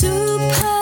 Super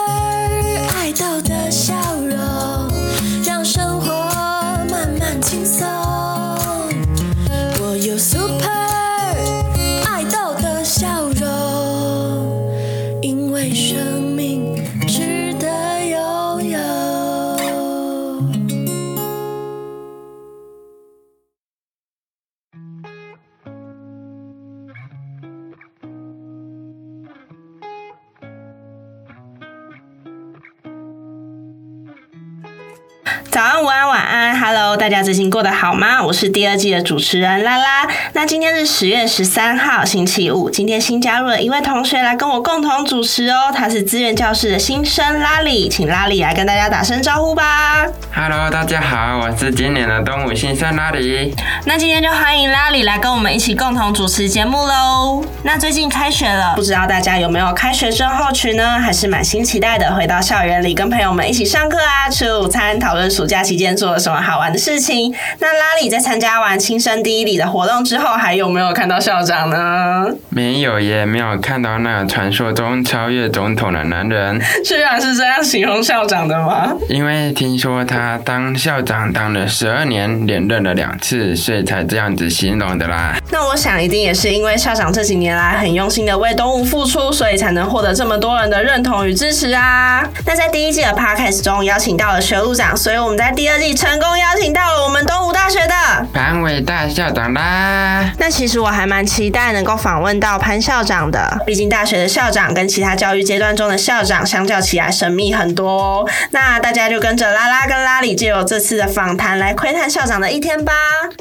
最近过得好吗？我是第二季的主持人拉拉。那今天是十月十三号，星期五。今天新加入了一位同学来跟我共同主持哦，他是资源教室的新生拉里，请拉里来跟大家打声招呼吧。Hello，大家好，我是今年的东武新生拉里。那今天就欢迎拉里来跟我们一起共同主持节目喽。那最近开学了，不知道大家有没有开学症候群呢？还是满心期待的回到校园里跟朋友们一起上课啊，吃午餐，讨论暑假期间做了什么好玩的事情。那拉里在参加完亲生第一礼的活动之后，还有没有看到校长呢？没有耶，没有看到那个传说中超越总统的男人，居然是这样形容校长的吗？因为听说他当校长当了十二年，连任了两次，所以才这样子形容的啦。那我想一定也是因为校长这几年来很用心的为东吴付出，所以才能获得这么多人的认同与支持啊。那在第一季的 podcast 中邀请到了学务长，所以我们在第二季成功邀请到了我们东吴大学的。潘伟大校长啦，那其实我还蛮期待能够访问到潘校长的，毕竟大学的校长跟其他教育阶段中的校长相较起来神秘很多哦。那大家就跟着拉拉跟拉里借由这次的访谈来窥探校长的一天吧。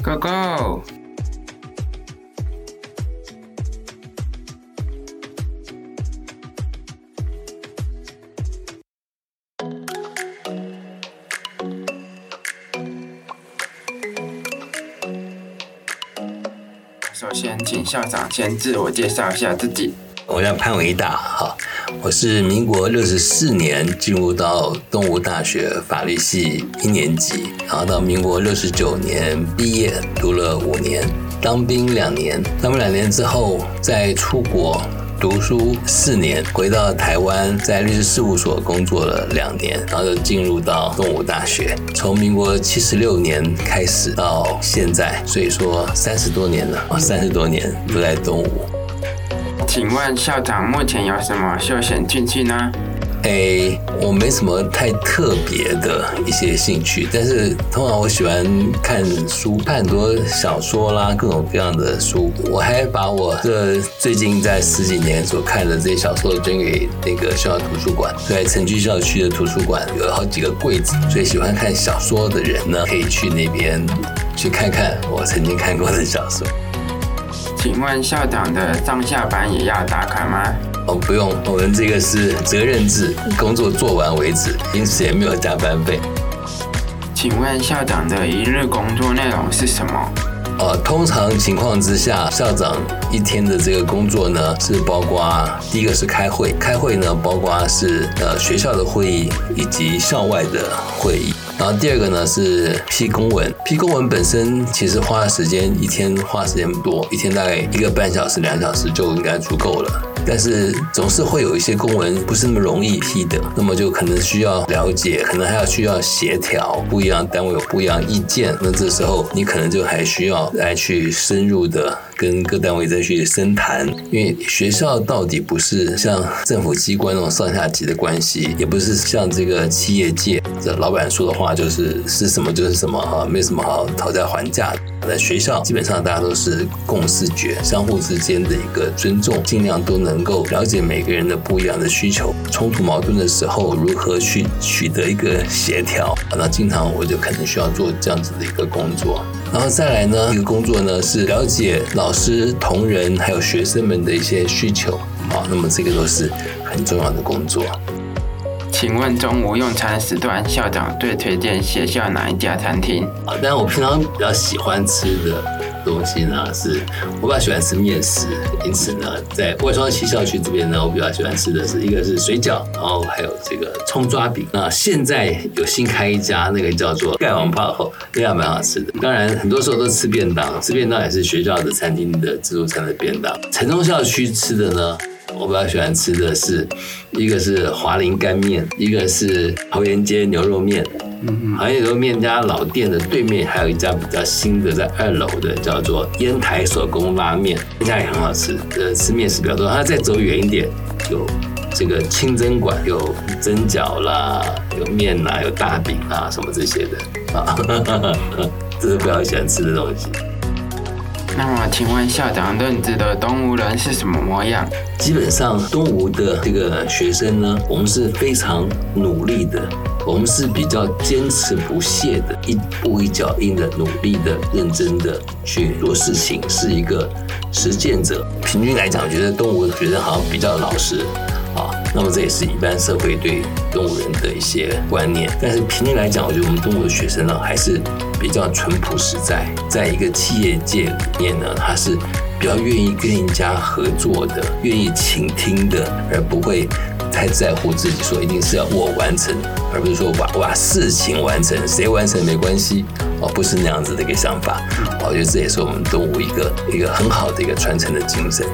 Go Go！首先，请校长先自我介绍一下自己。我叫潘维大，哈，我是民国六十四年进入到东吴大学法律系一年级，然后到民国六十九年毕业，读了五年，当兵两年，当兵两年之后再出国读书四年，回到台湾，在律师事务所工作了两年，然后就进入到东吴大学，从民国七十六年开始到现在，所以说三十多年了，三十多年都在东吴。请问校长目前有什么休闲禁忌呢？诶，我没什么太特别的一些兴趣，但是通常我喜欢看书，看很多小说啦，各种各样的书。我还把我这最近在十几年所看的这些小说捐给那个校图书馆，在城区校区的图书馆有好几个柜子，所以喜欢看小说的人呢，可以去那边去看看我曾经看过的小说。请问校长的上下班也要打卡吗？哦，不用，我们这个是责任制，工作做完为止，因此也没有加班费。请问校长的一日工作内容是什么？呃，通常情况之下，校长一天的这个工作呢，是包括第一个是开会，开会呢包括是呃学校的会议以及校外的会议。然后第二个呢是批公文，批公文本身其实花的时间一天花时间不多，一天大概一个半小时、两小时就应该足够了。但是总是会有一些公文不是那么容易批的，那么就可能需要了解，可能还要需要协调，不一样单位有不一样意见，那这时候你可能就还需要来去深入的跟各单位再去深谈，因为学校到底不是像政府机关那种上下级的关系，也不是像这个企业界，这老板说的话啊就是是什么就是什么哈，没什么好讨价还价的。在学校基本上大家都是共视觉，相互之间的一个尊重，尽量都能够了解每个人的不一样的需求，冲突矛盾的时候如何去取得一个协调。那经常我就可能需要做这样子的一个工作。然后再来呢，一个工作呢是了解老师、同仁还有学生们的一些需求。好，那么这个都是很重要的工作。请问中午用餐时段，校长最推荐学校哪一家餐厅？啊，但我平常比较喜欢吃的东西呢，是我比较喜欢吃面食，因此呢，在外双溪校区这边呢，我比较喜欢吃的是一个是水饺，然后还有这个葱抓饼。那现在有新开一家，那个叫做盖王泡后，那家蛮好吃的。当然，很多时候都吃便当，吃便当也是学校的餐厅的自助餐的便当。城中校区吃的呢，我比较喜欢吃的是，一个是华林干面，一个是桃园街牛肉面。嗯，桃园牛肉面家老店的对面还有一家比较新的，在二楼的叫做烟台手工拉面，这家也很好吃。呃，吃面食比较多，它再走远一点有这个清真馆，有蒸饺啦，有面啦，有大饼啦，什么这些的啊，这是比较喜欢吃的东西。那么，请问校长认知的东吴人是什么模样？基本上，东吴的这个学生呢，我们是非常努力的，我们是比较坚持不懈的，一步一脚印的努力的、认真的去做事情，是一个实践者。平均来讲，我觉得东吴的学生好像比较老实。那么这也是一般社会对动物人的一些观念。但是平均来讲，我觉得我们东吴的学生呢，还是。比较淳朴实在，在一个企业界里面呢，他是比较愿意跟人家合作的，愿意倾听的，而不会太在乎自己说一定是要我完成，而不是说把把事情完成，谁完成没关系哦，不是那样子的一个想法。我觉得这也是我们动物一个一个很好的一个传承的精神。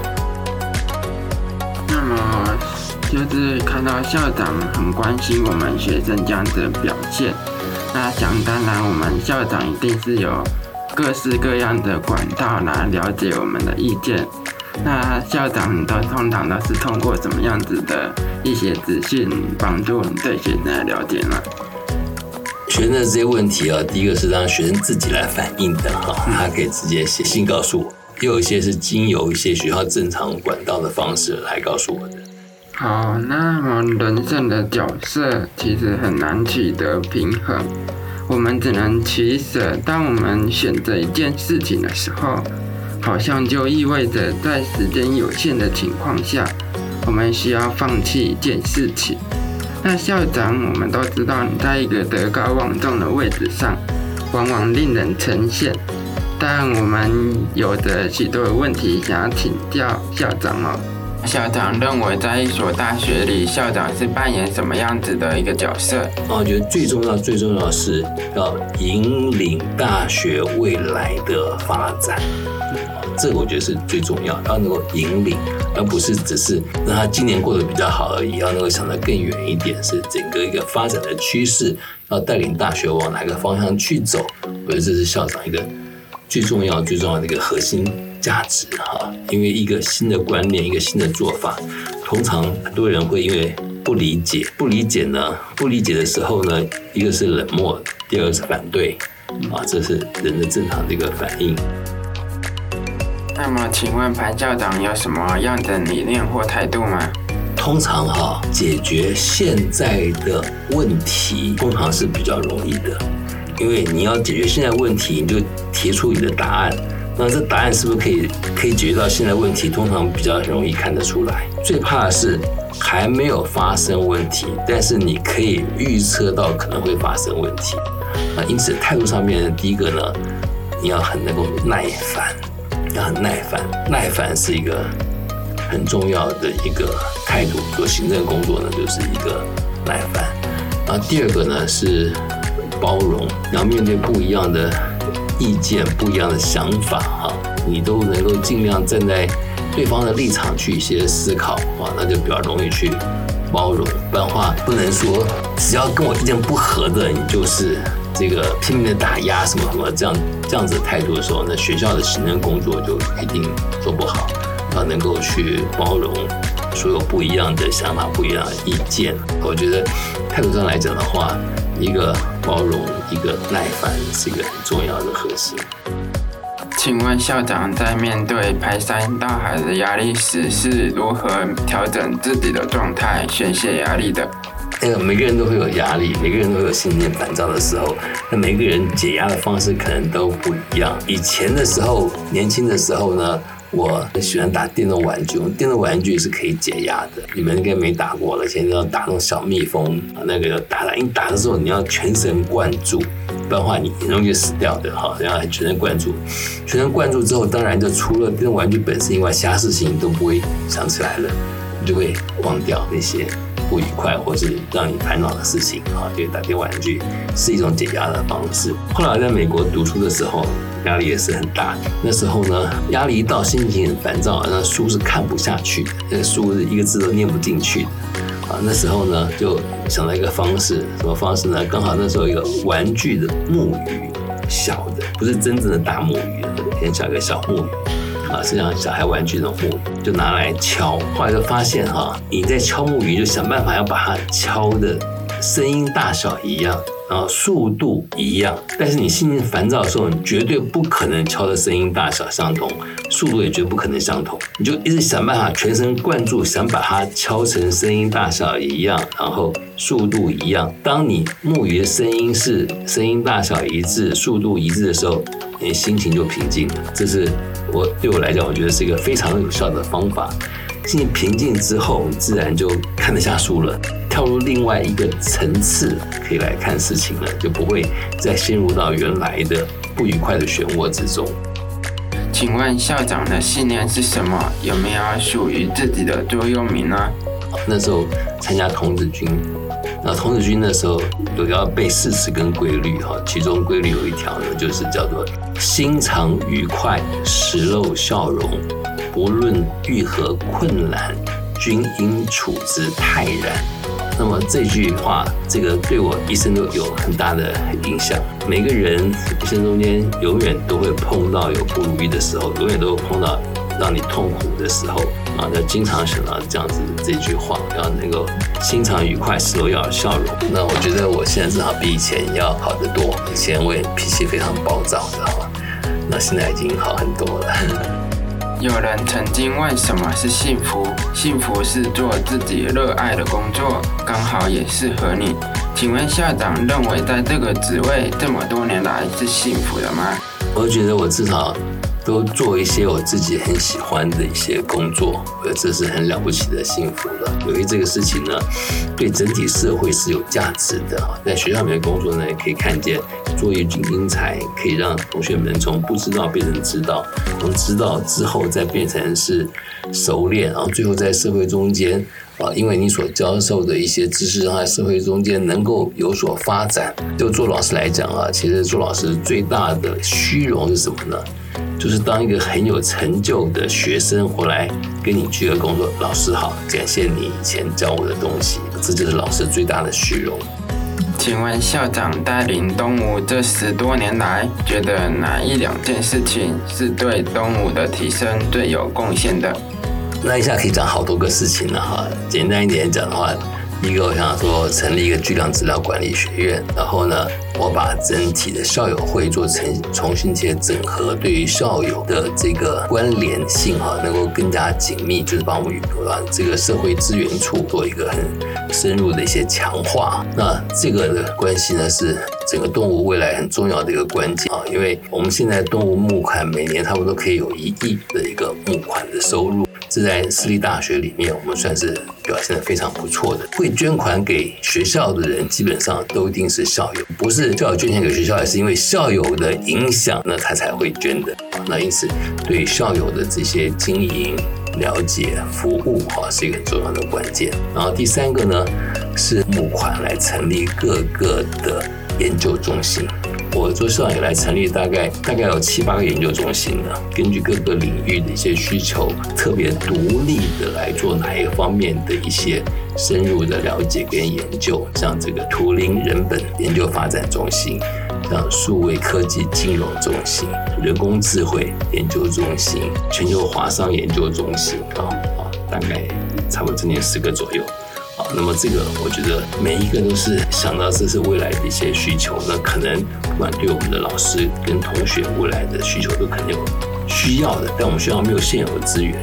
就是看到校长很关心我们学生这样的表现。那想当然，我们校长一定是有各式各样的管道来了解我们的意见。那校长都通常都是通过什么样子的一些资讯帮助我们对学生的了解呢？学生的这些问题啊，第一个是让学生自己来反映的哈，他可以直接写信告诉我；，也有一些是经由一些学校正常管道的方式来告诉我的。好，那么人生的角色其实很难取得平衡，我们只能取舍。当我们选择一件事情的时候，好像就意味着在时间有限的情况下，我们需要放弃一件事情。那校长，我们都知道你在一个德高望重的位置上，往往令人称羡。但我们有着许多问题想要请教校长哦。校长认为，在一所大学里，校长是扮演什么样子的一个角色？我觉得最重要、最重要是要引领大学未来的发展，这个我觉得是最重要，要能够引领，而不是只是让他今年过得比较好而已，要能够想得更远一点，是整个一个发展的趋势，要带领大学往哪个方向去走。我觉得这是校长一个最重要、最重要的一个核心。价值哈，因为一个新的观念，一个新的做法，通常很多人会因为不理解，不理解呢，不理解的时候呢，一个是冷漠，第二个是反对，啊，这是人的正常的一个反应。那么，请问白校长有什么样的理念或态度吗？通常哈，解决现在的问题，通常是比较容易的，因为你要解决现在问题，你就提出你的答案。那这答案是不是可以可以解决到现在问题？通常比较容易看得出来。最怕的是还没有发生问题，但是你可以预测到可能会发生问题。啊，因此态度上面，第一个呢，你要很能够耐烦，要很耐烦。耐烦是一个很重要的一个态度。做行政工作呢，就是一个耐烦。然后第二个呢是包容，要面对不一样的。意见不一样的想法哈，你都能够尽量站在对方的立场去一些思考啊，那就比较容易去包容。不然话不能说只要跟我意见不合的，你就是这个拼命的打压什么什么这样这样子的态度的时候，那学校的行政工作就一定做不好。要能够去包容所有不一样的想法、不一样的意见，我觉得态度上来讲的话。一个包容，一个耐烦，是一个很重要的核心。请问校长在面对排山倒海的压力时，是如何调整自己的状态、宣泄压力的？那个每个人都会有压力，每个人都有心念烦躁的时候。那每个人解压的方式可能都不一样。以前的时候，年轻的时候呢？我很喜欢打电动玩具，电动玩具是可以解压的。你们应该没打过了，现在要打那种小蜜蜂，那个要打了，你打的时候你要全神贯注，不然的话你很容易死掉的哈。然后全神贯注，全神贯注之后，当然就除了电动玩具本身以外，其他事情都不会想起来了，你就会忘掉那些不愉快或是让你烦恼的事情啊。因为打电玩具是一种解压的方式。后来在美国读书的时候。压力也是很大。那时候呢，压力一到，心情很烦躁，那书是看不下去的，那书一个字都念不进去的。啊，那时候呢，就想到一个方式，什么方式呢？刚好那时候一个玩具的木鱼，小的，不是真正的大木鱼，很小一个小木鱼，啊，是像小孩玩具的木鱼，就拿来敲。后来就发现哈，你在敲木鱼，就想办法要把它敲的声音大小一样。然后速度一样，但是你心情烦躁的时候，你绝对不可能敲的声音大小相同，速度也绝不可能相同。你就一直想办法全神贯注，想把它敲成声音大小一样，然后速度一样。当你木鱼的声音是声音大小一致、速度一致的时候，你心情就平静了。这是我对我来讲，我觉得是一个非常有效的方法。心情平静之后，自然就看得下书了。跳入另外一个层次，可以来看事情了，就不会再陷入到原来的不愉快的漩涡之中。请问校长的信念是什么？有没有属于自己的座右铭呢？那时候参加童子军，那童子军那时候有要背四十根规律哈，其中规律有一条呢，就是叫做心常愉快，时露笑容，不论遇何困难，均应处之泰然。那么这句话，这个对我一生都有很大的影响。每个人一生中间，永远都会碰到有不如意的时候，永远都会碰到让你痛苦的时候啊。要经常想到这样子这句话，要能够心常愉快，时要有笑容。那我觉得我现在至少比以前要好得多。以前我也脾气非常暴躁知道吗，那现在已经好很多了。有人曾经问什么是幸福？幸福是做自己热爱的工作，刚好也适合你。请问校长认为在这个职位这么多年来是幸福的吗？我觉得我至少。都做一些我自己很喜欢的一些工作，呃，这是很了不起的幸福了。由于这个事情呢，对整体社会是有价值的在学校里面工作呢，可以看见做一精英才，可以让同学们从不知道变成知道，从知道之后再变成是熟练，然后最后在社会中间啊，因为你所教授的一些知识，让在社会中间能够有所发展。就做老师来讲啊，其实做老师最大的虚荣是什么呢？就是当一个很有成就的学生回来跟你鞠个躬说：“老师好，感谢你以前教我的东西。”这就是老师最大的虚荣。请问校长带领东吴这十多年来，觉得哪一两件事情是对东吴的提升最有贡献的？那一下可以讲好多个事情了哈。简单一点讲的话。一个我想说成立一个巨量资料管理学院，然后呢，我把整体的校友会做成重新些整合，对于校友的这个关联性哈，能够更加紧密，就是帮我们把这个社会资源处做一个很深入的一些强化。那这个的关系呢，是整个动物未来很重要的一个关键啊，因为我们现在动物募款每年差不多可以有一亿的一个募款的收入。这在私立大学里面，我们算是表现的非常不错的。会捐款给学校的人，基本上都一定是校友，不是校友捐钱给学校，也是因为校友的影响，那他才会捐的。那因此，对校友的这些经营、了解、服务，哈，是一个很重要的关键。然后第三个呢，是募款来成立各个的研究中心。我做市场以来，成立大概大概有七八个研究中心了。根据各个领域的一些需求，特别独立的来做哪一方面的一些深入的了解跟研究，像这个图灵人本研究发展中心，像数位科技金融中心、人工智慧研究中心、全球华商研究中心啊啊，大概差不多今年十个左右。那么这个，我觉得每一个都是想到这是未来的一些需求，那可能不管对我们的老师跟同学未来的需求都肯定有需要的，但我们学校没有现有的资源，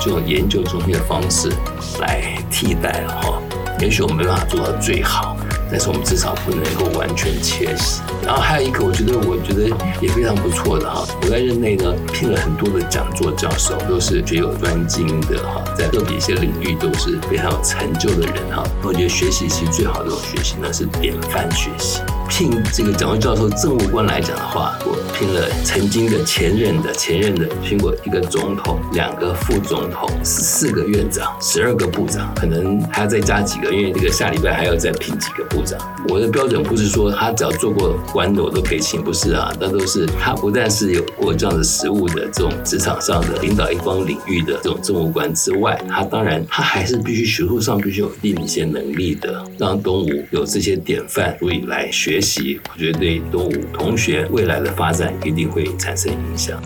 就用研究中心的方式来替代了哈。也许我们没办法做到最好。但是我们至少不能够完全缺席。然后还有一个，我觉得我觉得也非常不错的哈。我在任内呢，聘了很多的讲座教授，都是学有专精的哈，在个别一些领域都是非常有成就的人哈。我觉得学习其实最好的学习呢是典范学习。聘这个蒋教授政务官来讲的话，我聘了曾经的前任的前任的聘过一个总统、两个副总统、十四个院长、十二个部长，可能还要再加几个，因为这个下礼拜还要再聘几个部长。我的标准不是说他只要做过官的我都可以请，不是啊，那都是他不但是有过这样的实务的这种职场上的领导一方领域的这种政务官之外，他当然他还是必须学术上必须有一定一些能力的，让东吴有这些典范足以来学学习，我觉得对东吴同学未来的发展一定会产生影响。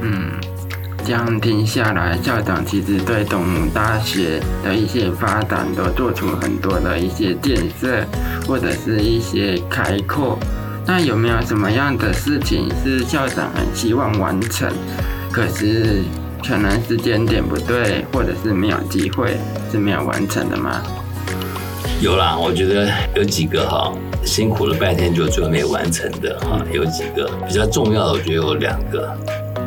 嗯，这样听下来，校长其实对东吴大学的一些发展都做出很多的一些建设，或者是一些开阔。那有没有什么样的事情是校长很希望完成，可是可能时间点不对，或者是没有机会是没有完成的吗？有啦，我觉得有几个哈，辛苦了半天就最后没完成的哈，有几个比较重要的，我觉得有两个。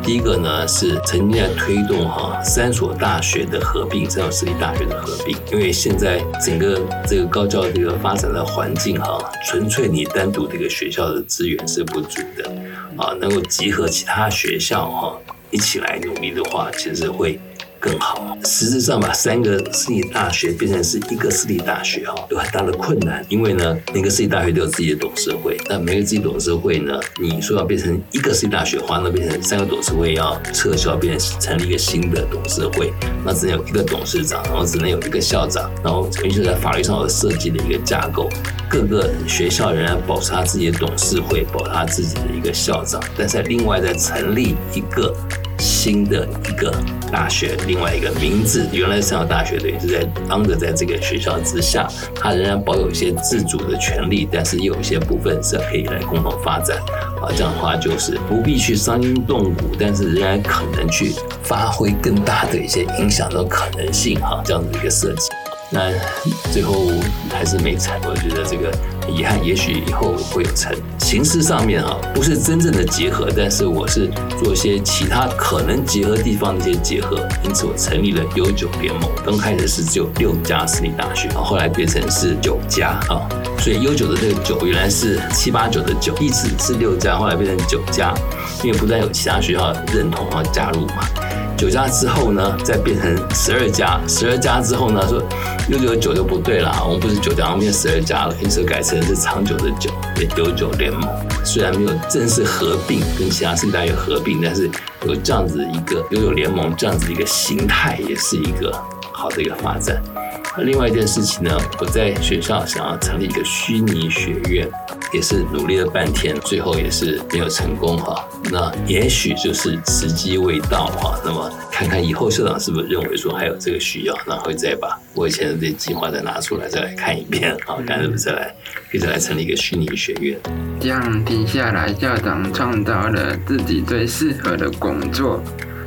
第一个呢是曾经在推动哈三所大学的合并，三所私立大学的合并，因为现在整个这个高教这个发展的环境哈，纯粹你单独这个学校的资源是不足的啊，能够集合其他学校哈一起来努力的话，其实会。更好，实质上把三个私立大学变成是一个私立大学哈，有很大的困难。因为呢，每个私立大学都有自己的董事会，那每个自己董事会呢，你说要变成一个私立大学话，那变成三个董事会要撤销，变成成立一个新的董事会，那只能有一个董事长，然后只能有一个校长，然后于是在法律上有设计的一个架构，各个学校仍然保持他自己的董事会，保他自己的一个校长，但是另外再成立一个。新的一个大学，另外一个名字，原来三个大学等于是在 under 在这个学校之下，它仍然保有一些自主的权利，但是有一些部分是可以来共同发展啊。这样的话就是不必去伤筋动骨，但是仍然可能去发挥更大的一些影响的可能性哈。这样的一个设计。那最后还是没成，我觉得这个遗憾，也许以后会有成。形式上面啊，不是真正的结合，但是我是做一些其他可能结合地方的一些结合，因此我成立了悠久联盟。刚开始是只有六家私立大学，后来变成是九家啊，所以悠久的这个九原来是七八九的九，一直是六家，后来变成九家，因为不但有其他学校认同啊加入嘛。九家之后呢，再变成十二家，十二家之后呢，说六九九就不对了，我们不是九家，我们变十二家了，因此改成是长久的久，九九联盟。虽然没有正式合并，跟其他四大有合并，但是有这样子一个悠久联盟这样子一个形态，也是一个好的一个发展。另外一件事情呢，我在学校想要成立一个虚拟学院。也是努力了半天，最后也是没有成功哈。那也许就是时机未到哈。那么看看以后校长是不是认为说还有这个需要，然后再把我以前的这些计划再拿出来再来看一遍啊，看是不是再来可以再来成立一个虚拟学院。这样听下来，校长创造了自己最适合的工作。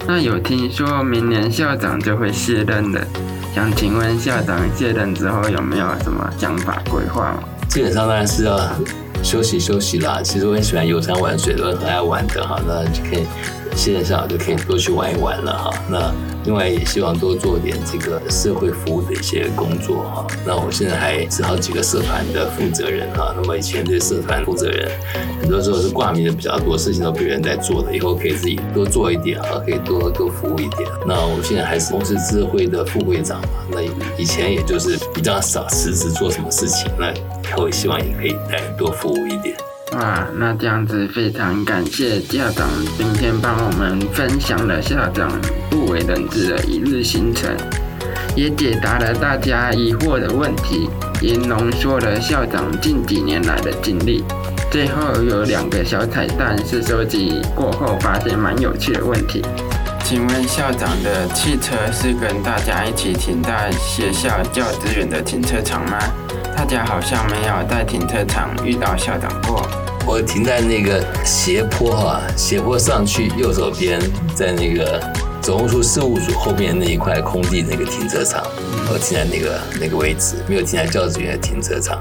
那有听说明年校长就会卸任了，想请问校长卸任之后有没有什么想法规划吗？基本上当然是要。休息休息啦，其实我很喜欢游山玩水，都很爱玩的哈，那就可以。线上就可以多去玩一玩了哈。那另外也希望多做点这个社会服务的一些工作哈。那我现在还是好几个社团的负责人哈。那么以前这社团负责人很多时候是挂名的比较多，事情都别人在做的，以后可以自己多做一点哈，可以多多服务一点。那我现在还是公司智慧的副会长嘛。那以前也就是比较少辞职做什么事情，那以后希望也可以再多服务一点。哇，那这样子非常感谢校长今天帮我们分享了校长不为人知的一日行程，也解答了大家疑惑的问题，也浓缩了校长近几年来的经历。最后有两个小彩蛋是收集过后发现蛮有趣的问题，请问校长的汽车是跟大家一起停在学校教职员的停车场吗？大家好像没有在停车场遇到校长过。我停在那个斜坡哈，斜坡上去右手边，在那个总务处事务组后面那一块空地那个停车场，我停在那个那个位置，没有停在教职员停车场，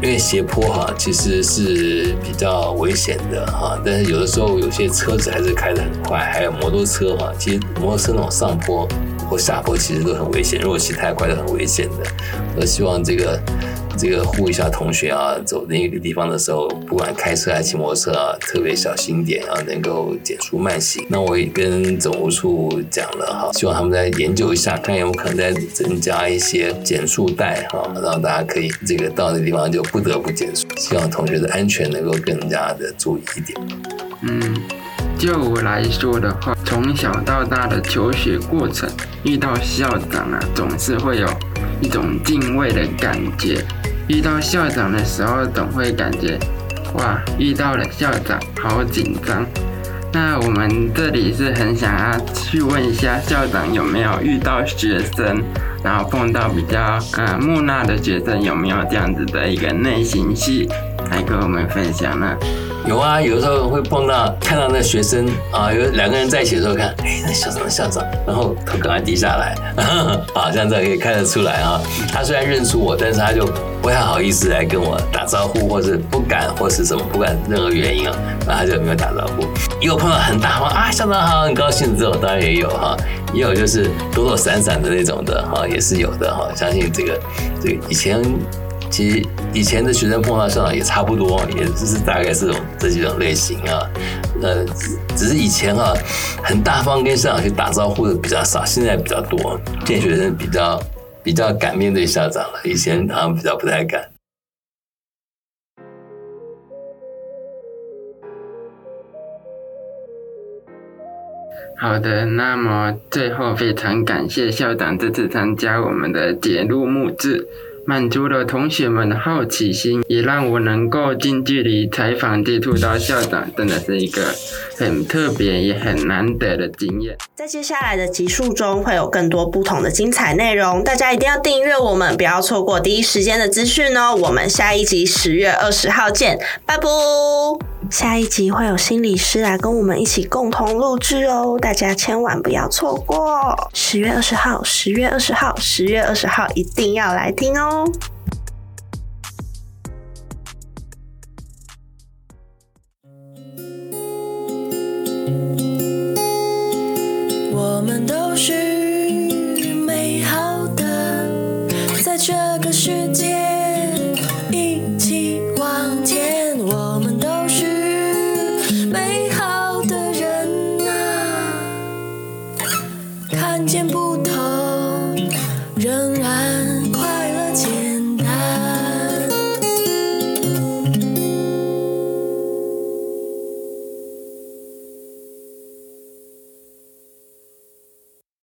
因为斜坡哈其实是比较危险的哈，但是有的时候有些车子还是开得很快，还有摩托车哈，其实摩托车那种上坡或下坡其实都很危险，如果骑太快都很危险的。我希望这个。这个呼一下同学啊，走那个地方的时候，不管开车还是骑摩托车啊，特别小心点啊，能够减速慢行。那我也跟总务处讲了哈，希望他们再研究一下，看有没有可能再增加一些减速带哈，让大家可以这个到那地方就不得不减速。希望同学的安全能够更加的注意一点。嗯，就我来说的话，从小到大的求学过程，遇到校长啊，总是会有一种敬畏的感觉。遇到校长的时候，总会感觉，哇，遇到了校长，好紧张。那我们这里是很想要去问一下校长，有没有遇到学生，然后碰到比较呃木讷的学生，有没有这样子的一个内心戏来跟我们分享呢？有啊，有的时候会碰到看到那学生啊，有两个人在一起的时候看，哎，那校长校长，然后头赶快低下来，啊，像这样可以看得出来啊。他虽然认出我，但是他就不太好意思来跟我打招呼，或是不敢，或是什么，不管任何原因啊，然后他就没有打招呼。也有碰到很大方啊，校长好，很高兴这种当然也有哈，也有就是躲躲闪闪的那种的哈，也是有的哈。相信这个这个以前。其实以前的学生碰到校长也差不多，也就是大概是这种这几种类型啊。呃，只是以前啊，很大方跟校长去打招呼的比较少，现在比较多。见学生比较比较敢面对校长了，以前好像比较不太敢。好的，那么最后非常感谢校长这次参加我们的节录录制。满足了同学们的好奇心，也让我能够近距离采访接触到校长，真的是一个很特别也很难得的经验。在接下来的集数中，会有更多不同的精彩内容，大家一定要订阅我们，不要错过第一时间的资讯哦。我们下一集十月二十号见，拜拜。下一集会有心理师来跟我们一起共同录制哦，大家千万不要错过。十月二十号，十月二十号，十月二十号一定要来听哦。我